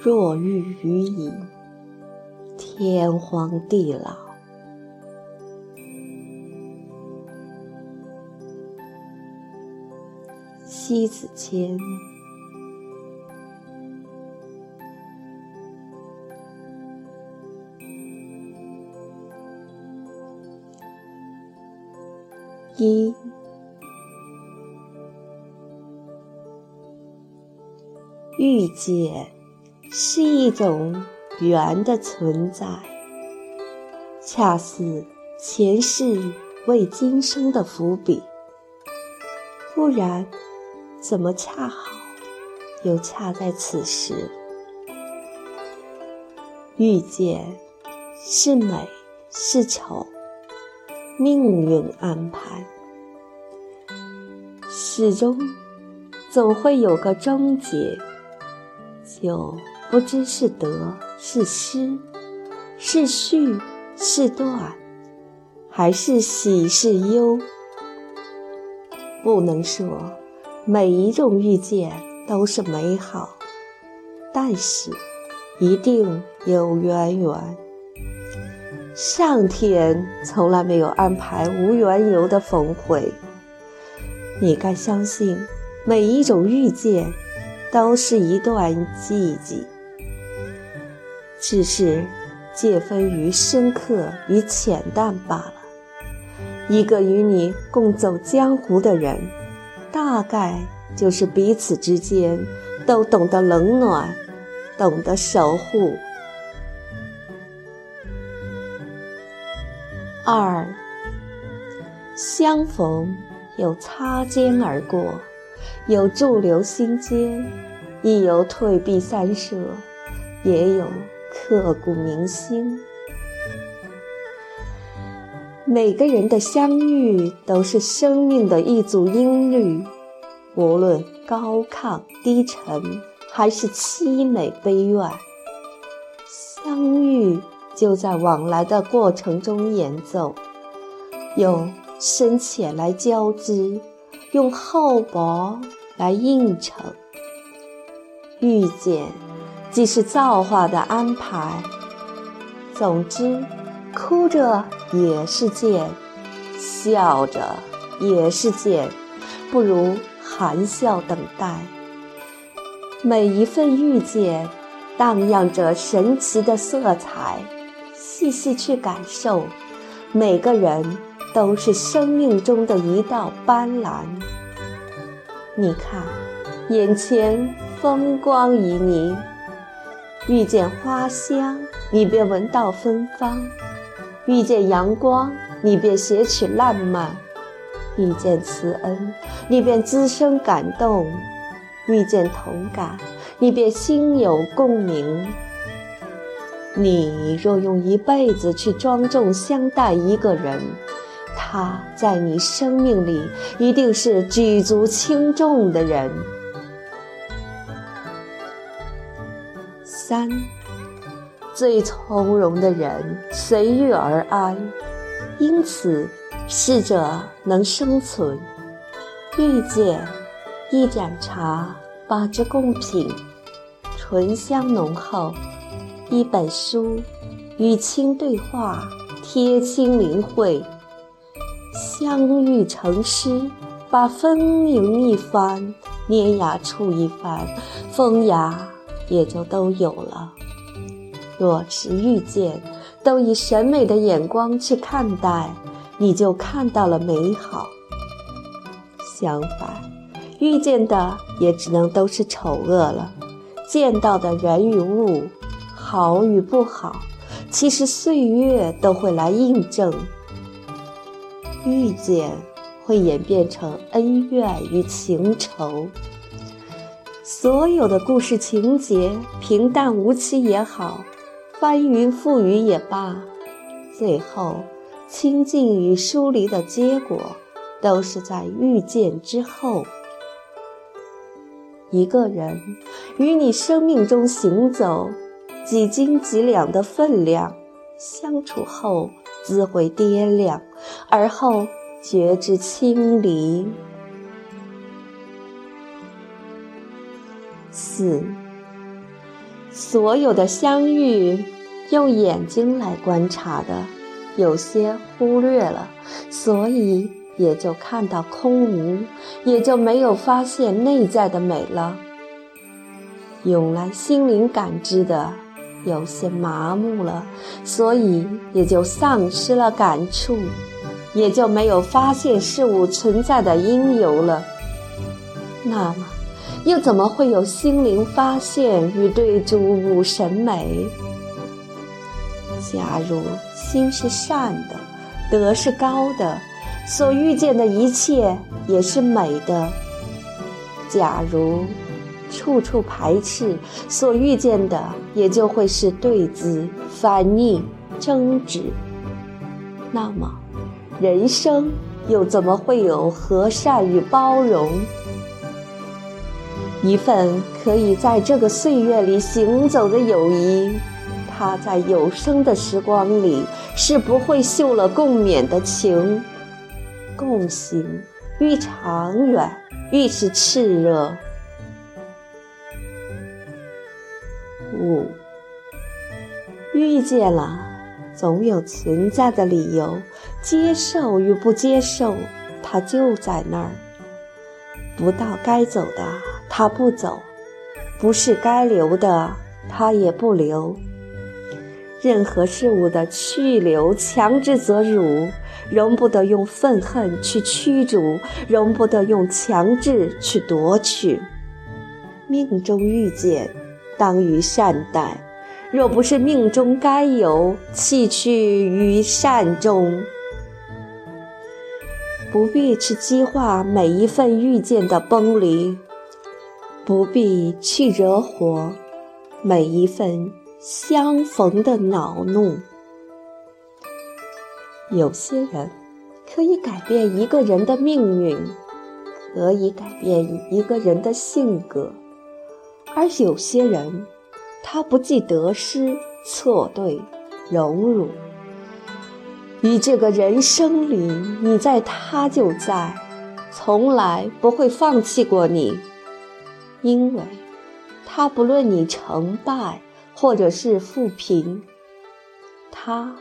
若遇于矣，天荒地老。西子谦。一遇见是一种缘的存在，恰似前世为今生的伏笔。不然，怎么恰好又恰在此时？遇见是美是丑？命运安排，始终总会有个终结，有不知是得是失，是续是断，还是喜是忧。不能说每一种遇见都是美好，但是一定有渊源。上天从来没有安排无缘由的峰会。你该相信，每一种遇见都是一段记忆，只是介分于深刻与浅淡罢了。一个与你共走江湖的人，大概就是彼此之间都懂得冷暖，懂得守护。二相逢又擦肩而过，有驻留心间，亦有退避三舍，也有刻骨铭心。每个人的相遇都是生命的一组音律，无论高亢低沉，还是凄美悲怨，相遇。就在往来的过程中演奏，用深浅来交织，用厚薄来映衬。遇见，既是造化的安排。总之，哭着也是见，笑着也是见，不如含笑等待。每一份遇见，荡漾着神奇的色彩。细细去感受，每个人都是生命中的一道斑斓。你看，眼前风光旖旎，遇见花香，你便闻到芬芳；遇见阳光，你便写取烂漫；遇见慈恩，你便滋生感动；遇见同感，你便心有共鸣。你若用一辈子去庄重相待一个人，他在你生命里一定是举足轻重的人。三，最从容的人随遇而安，因此逝者能生存。遇见一盏茶，把之共品，醇香浓厚。一本书，与卿对话，贴心灵会，相遇成诗，把丰盈一番，碾压出一番，风雅也就都有了。若是遇见，都以审美的眼光去看待，你就看到了美好。相反，遇见的也只能都是丑恶了，见到的人与物。好与不好，其实岁月都会来印证。遇见会演变成恩怨与情仇，所有的故事情节，平淡无奇也好，翻云覆雨也罢，最后亲近与疏离的结果，都是在遇见之后。一个人与你生命中行走。几斤几两的分量，相处后自会掂量，而后觉知清离。四，所有的相遇，用眼睛来观察的，有些忽略了，所以也就看到空无，也就没有发现内在的美了。用来心灵感知的，有些麻木了，所以也就丧失了感触，也就没有发现事物存在的因由了。那么。又怎么会有心灵发现与对诸物审美？假如心是善的，德是高的，所遇见的一切也是美的；假如处处排斥，所遇见的也就会是对峙、反逆、争执。那么，人生又怎么会有和善与包容？一份可以在这个岁月里行走的友谊，它在有生的时光里是不会锈了共勉的情。共行愈长远，愈是炽热。五，遇见了，总有存在的理由。接受与不接受，它就在那儿。不到该走的。他不走，不是该留的，他也不留。任何事物的去留，强之则辱，容不得用愤恨去驱逐，容不得用强制去夺取。命中遇见，当于善待；若不是命中该有，弃去于善中。不必去激化每一份遇见的崩离。不必去惹火每一份相逢的恼怒。有些人可以改变一个人的命运，可以改变一个人的性格，而有些人，他不计得失、错对、荣辱。与这个人生里，你在，他就在，从来不会放弃过你。因为，他不论你成败或者是富贫，他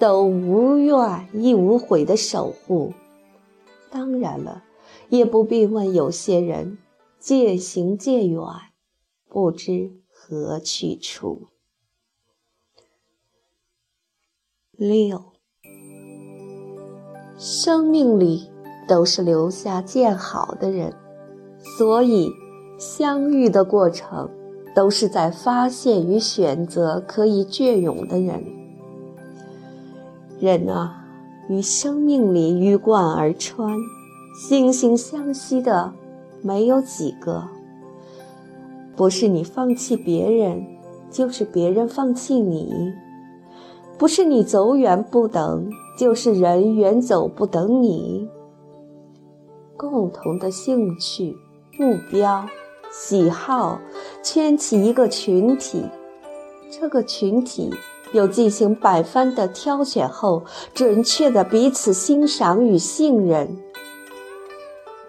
都无怨亦无悔的守护。当然了，也不必问有些人渐行渐远，不知何去处。六，生命里都是留下见好的人，所以。相遇的过程，都是在发现与选择可以隽永的人。人啊，与生命里鱼贯而穿，惺惺相惜的没有几个。不是你放弃别人，就是别人放弃你；不是你走远不等，就是人远走不等你。共同的兴趣、目标。喜好圈起一个群体，这个群体又进行百番的挑选后，准确的彼此欣赏与信任。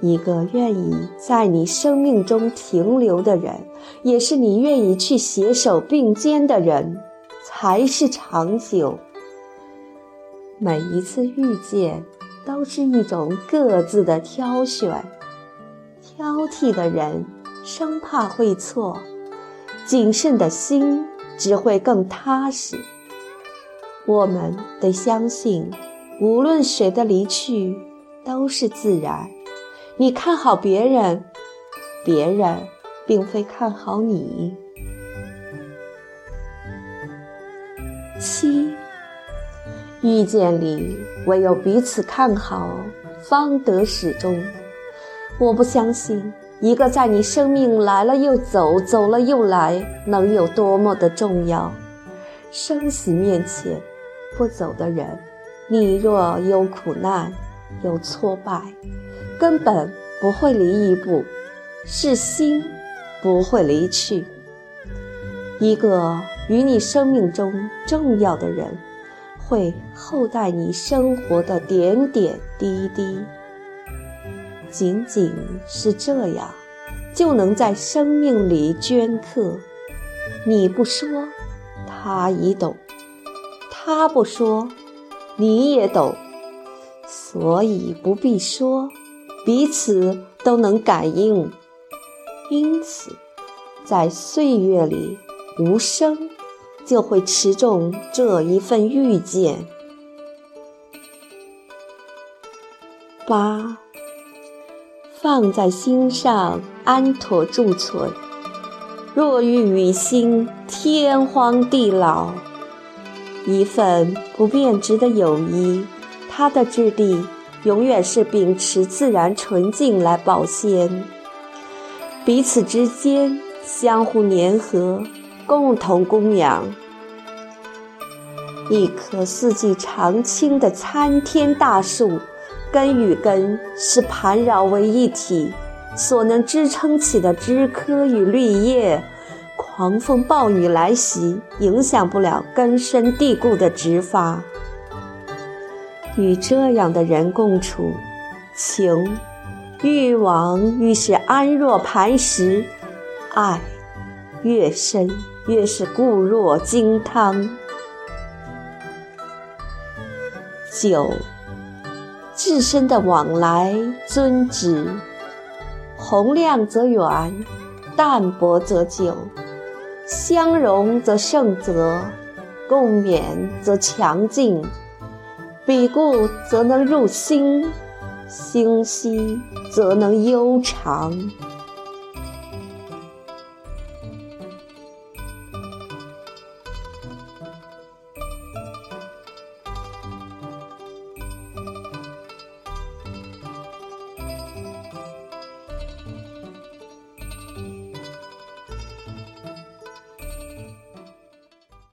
一个愿意在你生命中停留的人，也是你愿意去携手并肩的人，才是长久。每一次遇见，都是一种各自的挑选，挑剔的人。生怕会错，谨慎的心只会更踏实。我们得相信，无论谁的离去都是自然。你看好别人，别人并非看好你。七，遇见里唯有彼此看好，方得始终。我不相信。一个在你生命来了又走，走了又来，能有多么的重要？生死面前，不走的人，你若有苦难，有挫败，根本不会离一步，是心不会离去。一个与你生命中重要的人，会厚待你生活的点点滴滴。仅仅是这样，就能在生命里镌刻。你不说，他已懂；他不说，你也懂。所以不必说，彼此都能感应。因此，在岁月里无声，就会持重这一份遇见。八，放在心上，安妥贮存。若遇与心，天荒地老。一份不变质的友谊。它的质地永远是秉持自然纯净来保鲜，彼此之间相互粘合，共同供养。一棵四季常青的参天大树，根与根是盘绕为一体，所能支撑起的枝柯与绿叶，狂风暴雨来袭，影响不了根深蒂固的植发。与这样的人共处，情、欲望愈是安若磐石，爱越深越是固若金汤。九，自身的往来尊旨，洪亮则远，淡泊则久，相容则盛泽，共勉则强劲。彼故则能入心，心兮则能悠长。